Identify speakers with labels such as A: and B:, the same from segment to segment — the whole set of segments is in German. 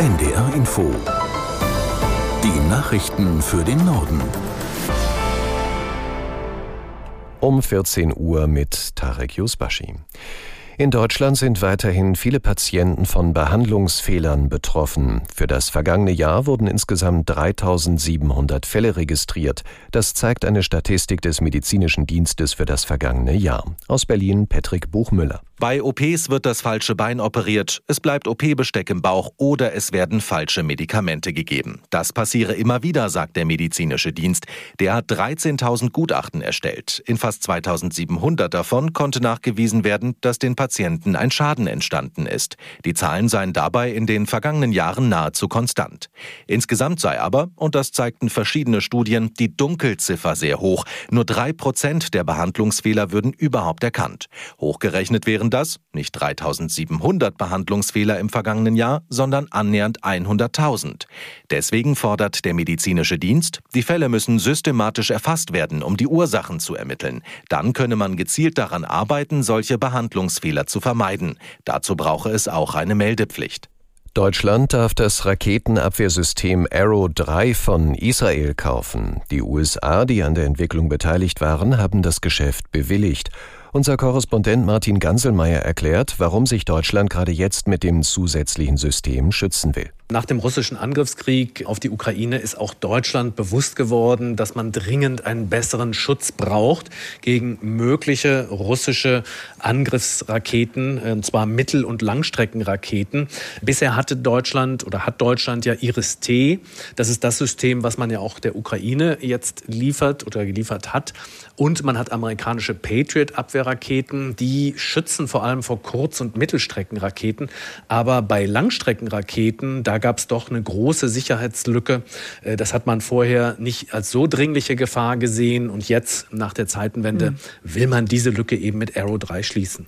A: NDR Info. Die Nachrichten für den Norden.
B: Um 14 Uhr mit Tarek Yusbashi. In Deutschland sind weiterhin viele Patienten von Behandlungsfehlern betroffen. Für das vergangene Jahr wurden insgesamt 3700 Fälle registriert. Das zeigt eine Statistik des Medizinischen Dienstes für das vergangene Jahr. Aus Berlin Patrick Buchmüller.
C: Bei OPs wird das falsche Bein operiert, es bleibt OP-Besteck im Bauch oder es werden falsche Medikamente gegeben. Das passiere immer wieder, sagt der medizinische Dienst. Der hat 13.000 Gutachten erstellt. In fast 2.700 davon konnte nachgewiesen werden, dass den Patienten ein Schaden entstanden ist. Die Zahlen seien dabei in den vergangenen Jahren nahezu konstant. Insgesamt sei aber, und das zeigten verschiedene Studien, die Dunkelziffer sehr hoch. Nur drei Prozent der Behandlungsfehler würden überhaupt erkannt. Hochgerechnet wären das nicht 3700 Behandlungsfehler im vergangenen Jahr, sondern annähernd 100.000. Deswegen fordert der medizinische Dienst, die Fälle müssen systematisch erfasst werden, um die Ursachen zu ermitteln. Dann könne man gezielt daran arbeiten, solche Behandlungsfehler zu vermeiden. Dazu brauche es auch eine Meldepflicht.
B: Deutschland darf das Raketenabwehrsystem Arrow 3 von Israel kaufen. Die USA, die an der Entwicklung beteiligt waren, haben das Geschäft bewilligt. Unser Korrespondent Martin Ganselmeier erklärt, warum sich Deutschland gerade jetzt mit dem zusätzlichen System schützen will.
D: Nach dem russischen Angriffskrieg auf die Ukraine ist auch Deutschland bewusst geworden, dass man dringend einen besseren Schutz braucht gegen mögliche russische Angriffsraketen, und zwar Mittel- und Langstreckenraketen. Bisher hatte Deutschland oder hat Deutschland ja Iris-T. Das ist das System, was man ja auch der Ukraine jetzt liefert oder geliefert hat. Und man hat amerikanische Patriot-Abwehrraketen. Die schützen vor allem vor Kurz- und Mittelstreckenraketen. Aber bei Langstreckenraketen, da gab es doch eine große Sicherheitslücke. Äh, das hat man vorher nicht als so dringliche Gefahr gesehen. Und jetzt, nach der Zeitenwende, mhm. will man diese Lücke eben mit Arrow 3 schließen.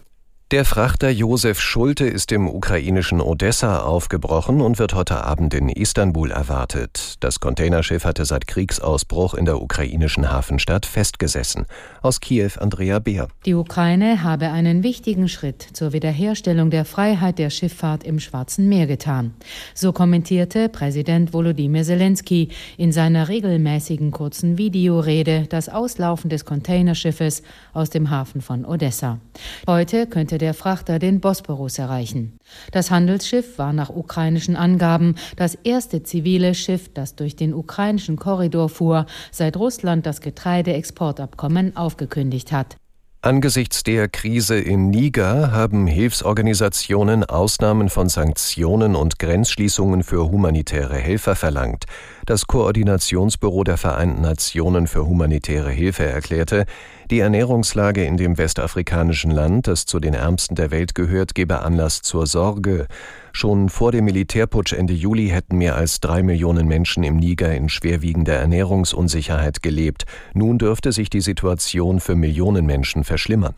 B: Der Frachter Josef Schulte ist im ukrainischen Odessa aufgebrochen und wird heute Abend in Istanbul erwartet. Das Containerschiff hatte seit Kriegsausbruch in der ukrainischen Hafenstadt festgesessen. Aus Kiew Andrea Beer.
E: Die Ukraine habe einen wichtigen Schritt zur Wiederherstellung der Freiheit der Schifffahrt im Schwarzen Meer getan. So kommentierte Präsident Volodymyr Zelensky in seiner regelmäßigen kurzen Videorede das Auslaufen des Containerschiffes aus dem Hafen von Odessa. Heute könnte der Frachter den Bosporus erreichen. Das Handelsschiff war nach ukrainischen Angaben das erste zivile Schiff, das durch den ukrainischen Korridor fuhr, seit Russland das Getreideexportabkommen aufgekündigt hat.
B: Angesichts der Krise in Niger haben Hilfsorganisationen Ausnahmen von Sanktionen und Grenzschließungen für humanitäre Helfer verlangt. Das Koordinationsbüro der Vereinten Nationen für humanitäre Hilfe erklärte, die Ernährungslage in dem westafrikanischen Land, das zu den ärmsten der Welt gehört, gebe Anlass zur Sorge. Schon vor dem Militärputsch Ende Juli hätten mehr als drei Millionen Menschen im Niger in schwerwiegender Ernährungsunsicherheit gelebt. Nun dürfte sich die Situation für Millionen Menschen verschlimmern.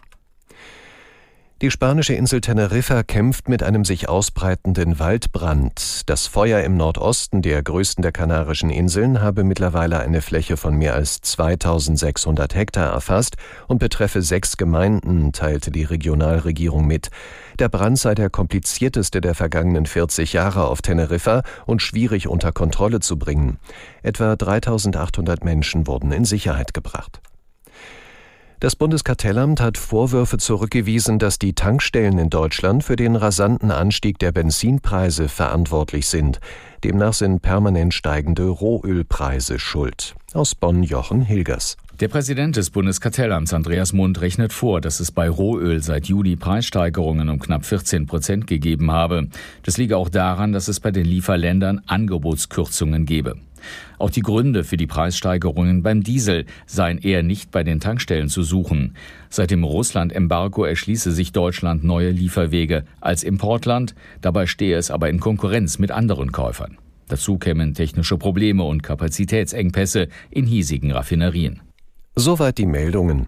B: Die spanische Insel Teneriffa kämpft mit einem sich ausbreitenden Waldbrand. Das Feuer im Nordosten der größten der Kanarischen Inseln habe mittlerweile eine Fläche von mehr als 2600 Hektar erfasst und betreffe sechs Gemeinden, teilte die Regionalregierung mit. Der Brand sei der komplizierteste der vergangenen 40 Jahre auf Teneriffa und schwierig unter Kontrolle zu bringen. Etwa 3800 Menschen wurden in Sicherheit gebracht. Das Bundeskartellamt hat Vorwürfe zurückgewiesen, dass die Tankstellen in Deutschland für den rasanten Anstieg der Benzinpreise verantwortlich sind. Demnach sind permanent steigende Rohölpreise schuld. Aus Bonn Jochen Hilgers.
F: Der Präsident des Bundeskartellamts Andreas Mund rechnet vor, dass es bei Rohöl seit Juli Preissteigerungen um knapp 14 Prozent gegeben habe. Das liege auch daran, dass es bei den Lieferländern Angebotskürzungen gebe. Auch die Gründe für die Preissteigerungen beim Diesel seien eher nicht bei den Tankstellen zu suchen. Seit dem Russland-Embargo erschließe sich Deutschland neue Lieferwege als Importland, dabei stehe es aber in Konkurrenz mit anderen Käufern. Dazu kämen technische Probleme und Kapazitätsengpässe in hiesigen Raffinerien.
B: Soweit die Meldungen.